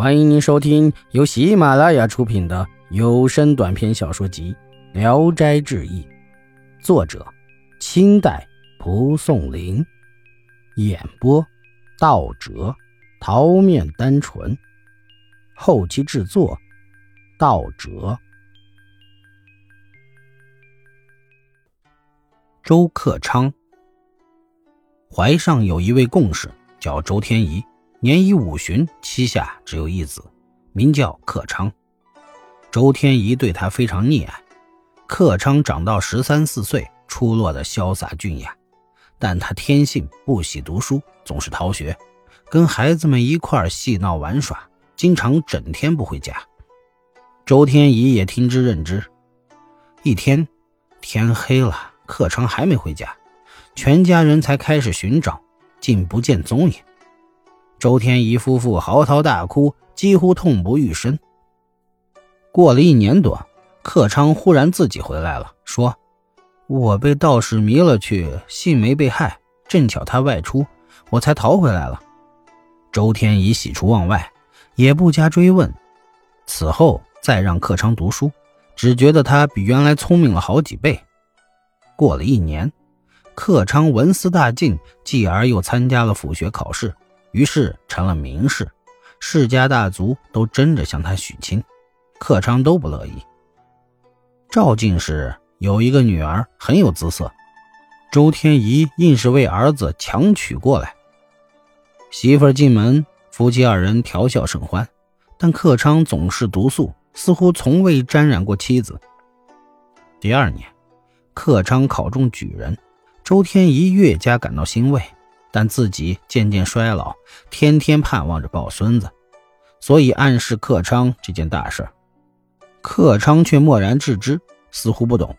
欢迎您收听由喜马拉雅出品的有声短篇小说集《聊斋志异》，作者：清代蒲松龄，演播：道哲、桃面单纯，后期制作：道哲。周克昌怀上有一位共事，叫周天仪。年已五旬，膝下只有一子，名叫克昌。周天仪对他非常溺爱。克昌长到十三四岁，出落的潇洒俊雅，但他天性不喜读书，总是逃学，跟孩子们一块戏闹玩耍，经常整天不回家。周天仪也听之任之。一天天黑了，克昌还没回家，全家人才开始寻找，竟不见踪影。周天仪夫妇嚎啕大哭，几乎痛不欲生。过了一年多，克昌忽然自己回来了，说：“我被道士迷了去，信没被害。正巧他外出，我才逃回来了。”周天仪喜出望外，也不加追问。此后再让克昌读书，只觉得他比原来聪明了好几倍。过了一年，克昌文思大进，继而又参加了府学考试。于是成了名士，世家大族都争着向他许亲，克昌都不乐意。赵进士有一个女儿很有姿色，周天仪硬是为儿子强娶过来。媳妇进门，夫妻二人调笑甚欢，但克昌总是独宿，似乎从未沾染过妻子。第二年，克昌考中举人，周天仪越加感到欣慰。但自己渐渐衰老，天天盼望着抱孙子，所以暗示克昌这件大事。克昌却漠然置之，似乎不懂。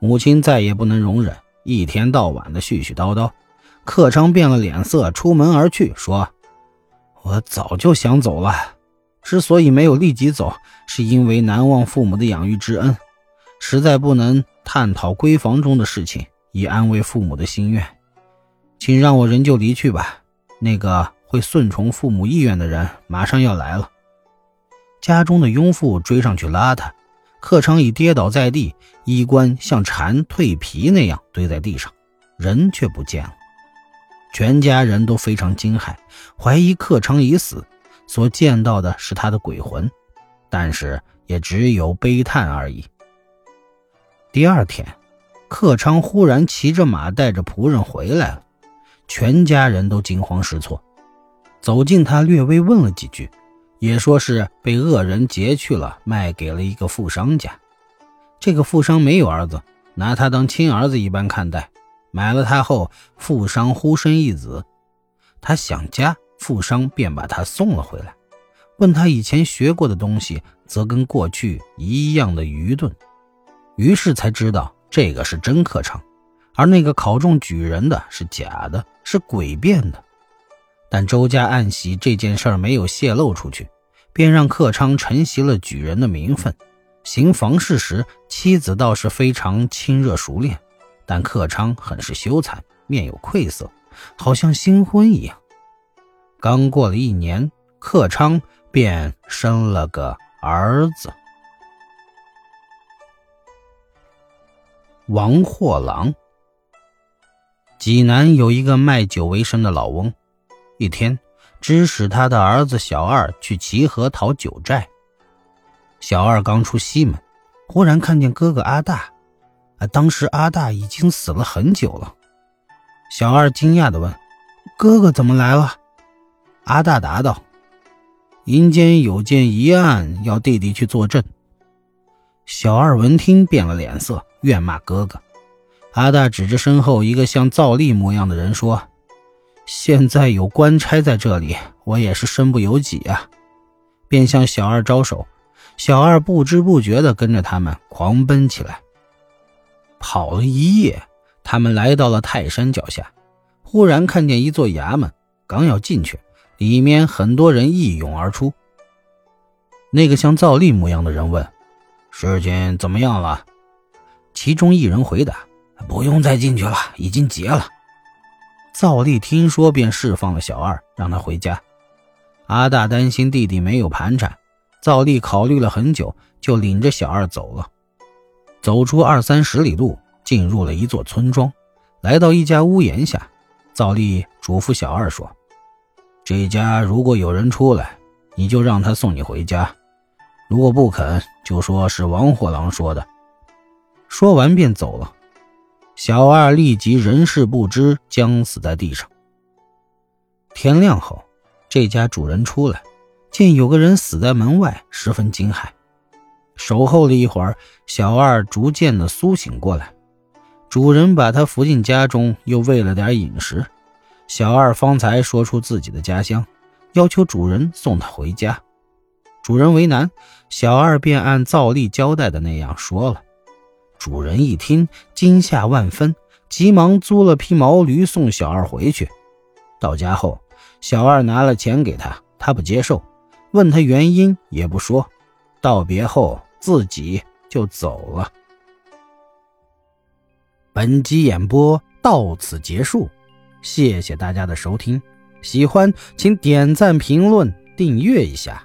母亲再也不能容忍，一天到晚的絮絮叨叨。克昌变了脸色，出门而去，说：“我早就想走了，之所以没有立即走，是因为难忘父母的养育之恩，实在不能探讨闺房中的事情，以安慰父母的心愿。”请让我人就离去吧。那个会顺从父母意愿的人马上要来了。家中的佣妇追上去拉他，克昌已跌倒在地，衣冠像蝉蜕皮那样堆在地上，人却不见了。全家人都非常惊骇，怀疑克昌已死，所见到的是他的鬼魂，但是也只有悲叹而已。第二天，克昌忽然骑着马，带着仆人回来了。全家人都惊慌失措，走近他，略微问了几句，也说是被恶人劫去了，卖给了一个富商家。这个富商没有儿子，拿他当亲儿子一般看待。买了他后，富商忽生一子，他想家，富商便把他送了回来。问他以前学过的东西，则跟过去一样的愚钝，于是才知道这个是真课程。而那个考中举人的是假的，是诡辩的。但周家暗喜这件事没有泄露出去，便让克昌承袭了举人的名分。行房事时，妻子倒是非常亲热熟练，但克昌很是羞惭，面有愧色，好像新婚一样。刚过了一年，克昌便生了个儿子王货郎。济南有一个卖酒为生的老翁，一天指使他的儿子小二去齐河讨酒债。小二刚出西门，忽然看见哥哥阿大，啊，当时阿大已经死了很久了。小二惊讶地问：“哥哥怎么来了？”阿大答道：“阴间有件疑案，要弟弟去作证。”小二闻听变了脸色，怨骂哥哥。阿大指着身后一个像赵丽模样的人说：“现在有官差在这里，我也是身不由己啊。”便向小二招手，小二不知不觉地跟着他们狂奔起来。跑了一夜，他们来到了泰山脚下，忽然看见一座衙门，刚要进去，里面很多人一涌而出。那个像赵丽模样的人问：“事情怎么样了？”其中一人回答。不用再进去了，已经结了。赵丽听说，便释放了小二，让他回家。阿大担心弟弟没有盘缠，赵丽考虑了很久，就领着小二走了。走出二三十里路，进入了一座村庄，来到一家屋檐下，赵丽嘱咐小二说：“这家如果有人出来，你就让他送你回家；如果不肯，就说是王货郎说的。”说完便走了。小二立即人事不知，僵死在地上。天亮后。这家主人出来，见有个人死在门外，十分惊骇。守候了一会儿，小二逐渐的苏醒过来。主人把他扶进家中，又喂了点饮食。小二方才说出自己的家乡，要求主人送他回家。主人为难，小二便按照例交代的那样说了。主人一听，惊吓万分，急忙租了匹毛驴送小二回去。到家后。小二拿了钱给他，他不接受，问他原因也不说。道别后，自己就走了。本集演播到此结束，谢谢大家的收听。喜欢请点赞、评论、订阅一下。